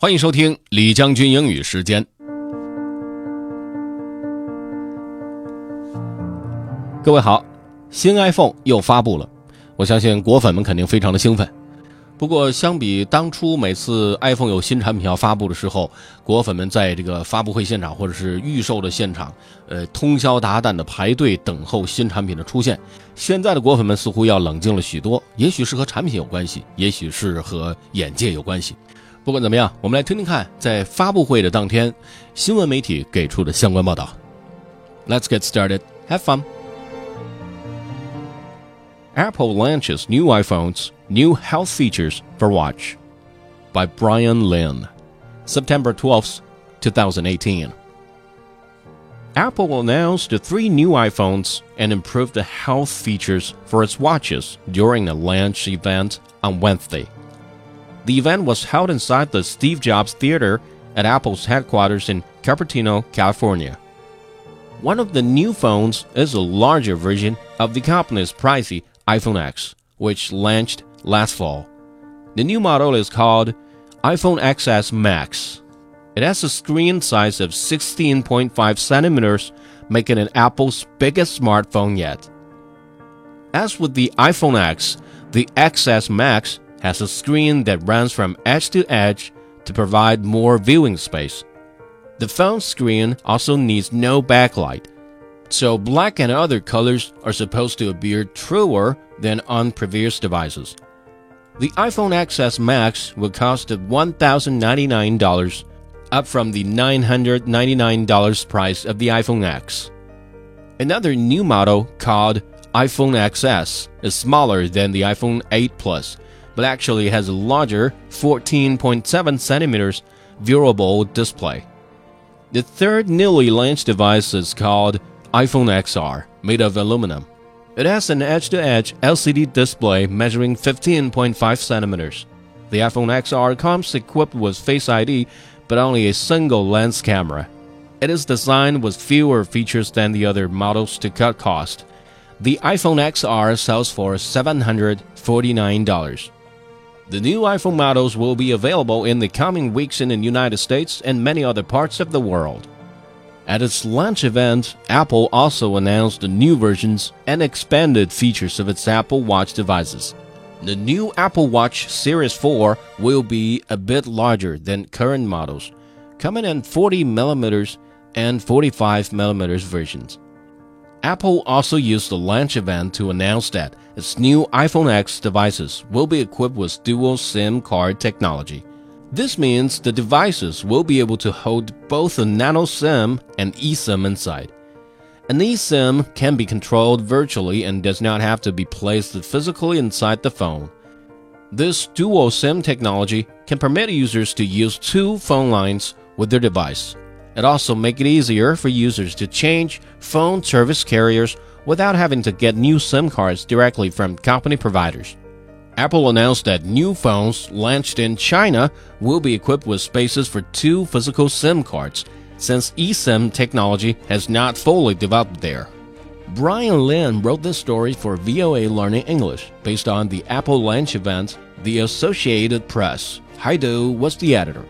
欢迎收听李将军英语时间。各位好，新 iPhone 又发布了，我相信果粉们肯定非常的兴奋。不过，相比当初每次 iPhone 有新产品要发布的时候，果粉们在这个发布会现场或者是预售的现场，呃，通宵达旦的排队等候新产品的出现。现在的果粉们似乎要冷静了许多，也许是和产品有关系，也许是和眼界有关系。不管怎么样，我们来听听看，在发布会的当天，新闻媒体给出的相关报道。Let's get started. Have fun. Apple launches new iPhones, new health features for watch. By Bryan Lynn, September 12th, 2018. Apple announced the three new iPhones and improved the health features for its watches during the launch event on Wednesday. The event was held inside the Steve Jobs Theater at Apple's headquarters in Cupertino, California. One of the new phones is a larger version of the company's pricey iPhone X, which launched last fall. The new model is called iPhone XS Max. It has a screen size of 16.5 centimeters, making it Apple's biggest smartphone yet. As with the iPhone X, the XS Max has a screen that runs from edge to edge to provide more viewing space. The phone screen also needs no backlight, so black and other colors are supposed to appear truer than on previous devices. The iPhone XS Max will cost $1,099, up from the $999 price of the iPhone X. Another new model called iPhone XS is smaller than the iPhone 8 Plus, but actually has a larger 14.7 centimeters viewable display. The third newly launched device is called iPhone XR, made of aluminum. It has an edge-to-edge LCD display measuring 15.5 centimeters. The iPhone XR comes equipped with Face ID, but only a single lens camera. It is designed with fewer features than the other models to cut cost. The iPhone XR sells for $749. The new iPhone models will be available in the coming weeks in the United States and many other parts of the world. At its launch event, Apple also announced the new versions and expanded features of its Apple Watch devices. The new Apple Watch Series 4 will be a bit larger than current models, coming in 40mm and 45mm versions. Apple also used the launch event to announce that its new iPhone X devices will be equipped with dual SIM card technology. This means the devices will be able to hold both a nano SIM and eSIM inside. An eSIM can be controlled virtually and does not have to be placed physically inside the phone. This dual SIM technology can permit users to use two phone lines with their device. It also makes it easier for users to change phone service carriers without having to get new SIM cards directly from company providers. Apple announced that new phones launched in China will be equipped with spaces for two physical SIM cards, since eSIM technology has not fully developed there. Bryan Lynn wrote this story for VOA Learning English based on the Apple launch event, The Associated Press. Hai Do was the editor.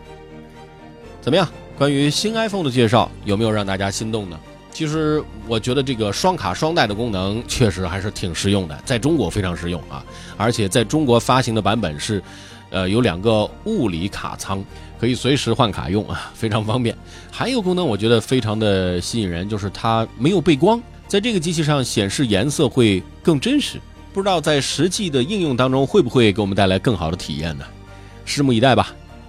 怎么样？关于新 iPhone 的介绍，有没有让大家心动呢？其实我觉得这个双卡双待的功能确实还是挺实用的，在中国非常实用啊！而且在中国发行的版本是，呃，有两个物理卡仓，可以随时换卡用啊，非常方便。还有功能我觉得非常的吸引人，就是它没有背光，在这个机器上显示颜色会更真实。不知道在实际的应用当中会不会给我们带来更好的体验呢？拭目以待吧。